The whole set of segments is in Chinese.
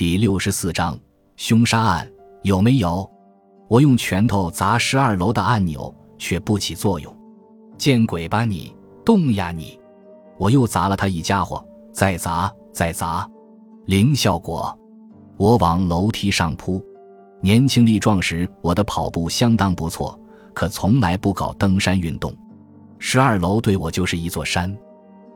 第六十四章凶杀案有没有？我用拳头砸十二楼的按钮，却不起作用。见鬼吧你！动呀你！我又砸了他一家伙，再砸，再砸，零效果。我往楼梯上扑。年轻力壮时，我的跑步相当不错，可从来不搞登山运动。十二楼对我就是一座山。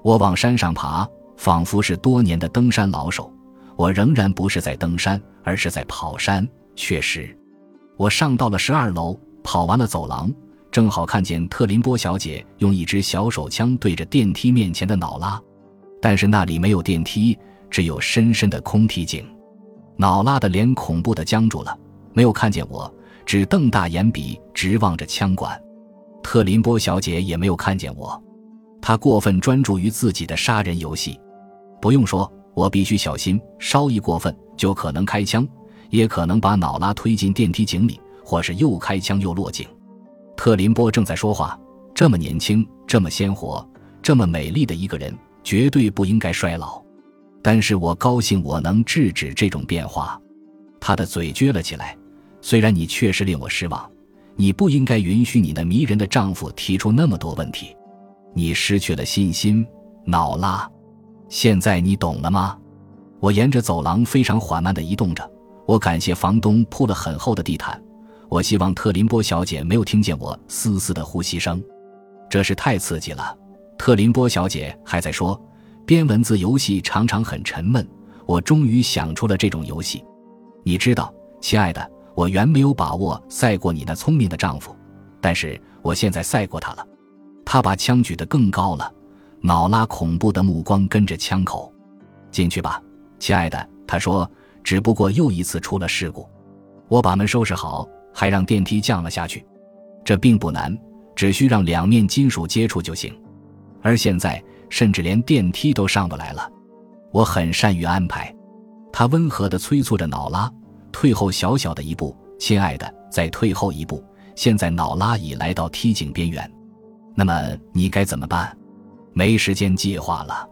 我往山上爬，仿佛是多年的登山老手。我仍然不是在登山，而是在跑山。确实，我上到了十二楼，跑完了走廊，正好看见特林波小姐用一支小手枪对着电梯面前的脑拉，但是那里没有电梯，只有深深的空梯井。脑拉的脸恐怖的僵住了，没有看见我，只瞪大眼鼻直望着枪管。特林波小姐也没有看见我，她过分专注于自己的杀人游戏。不用说。我必须小心，稍一过分就可能开枪，也可能把脑拉推进电梯井里，或是又开枪又落井。特林波正在说话，这么年轻，这么鲜活，这么美丽的一个人，绝对不应该衰老。但是我高兴，我能制止这种变化。他的嘴撅了起来。虽然你确实令我失望，你不应该允许你那迷人的丈夫提出那么多问题。你失去了信心，脑拉。现在你懂了吗？我沿着走廊非常缓慢地移动着。我感谢房东铺了很厚的地毯。我希望特林波小姐没有听见我嘶嘶的呼吸声，这是太刺激了。特林波小姐还在说，编文字游戏常常很沉闷。我终于想出了这种游戏。你知道，亲爱的，我原没有把握赛过你那聪明的丈夫，但是我现在赛过他了。他把枪举得更高了。脑拉恐怖的目光跟着枪口，进去吧，亲爱的。他说：“只不过又一次出了事故。”我把门收拾好，还让电梯降了下去。这并不难，只需让两面金属接触就行。而现在，甚至连电梯都上不来了。我很善于安排。他温和地催促着脑拉退后小小的一步，亲爱的，再退后一步。现在脑拉已来到梯井边缘，那么你该怎么办？没时间计划了，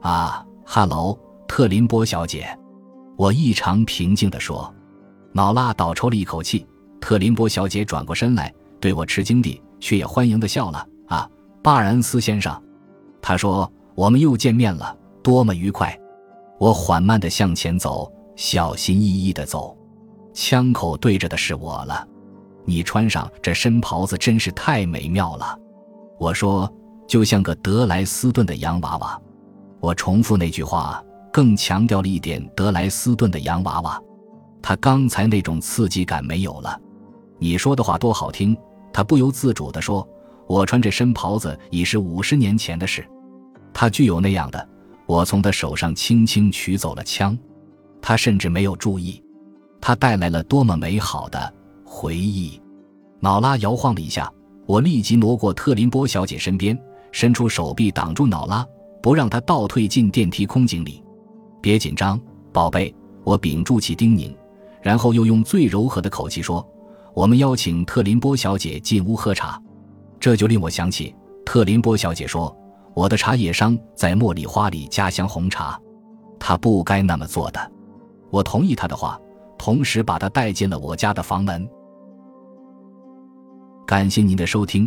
啊，哈喽，特林波小姐，我异常平静地说。脑拉倒抽了一口气。特林波小姐转过身来，对我吃惊地却也欢迎地笑了。啊，巴尔恩斯先生，他说我们又见面了，多么愉快！我缓慢地向前走，小心翼翼地走，枪口对着的是我了。你穿上这身袍子真是太美妙了，我说。就像个德莱斯顿的洋娃娃，我重复那句话，更强调了一点：德莱斯顿的洋娃娃，他刚才那种刺激感没有了。你说的话多好听，他不由自主地说：“我穿这身袍子已是五十年前的事。”他具有那样的。我从他手上轻轻取走了枪，他甚至没有注意，他带来了多么美好的回忆。脑拉摇晃了一下，我立即挪过特林波小姐身边。伸出手臂挡住脑拉，不让他倒退进电梯空井里。别紧张，宝贝，我屏住气叮咛，然后又用最柔和的口气说：“我们邀请特林波小姐进屋喝茶。”这就令我想起特林波小姐说：“我的茶叶商在茉莉花里加香红茶。”她不该那么做的。我同意她的话，同时把她带进了我家的房门。感谢您的收听。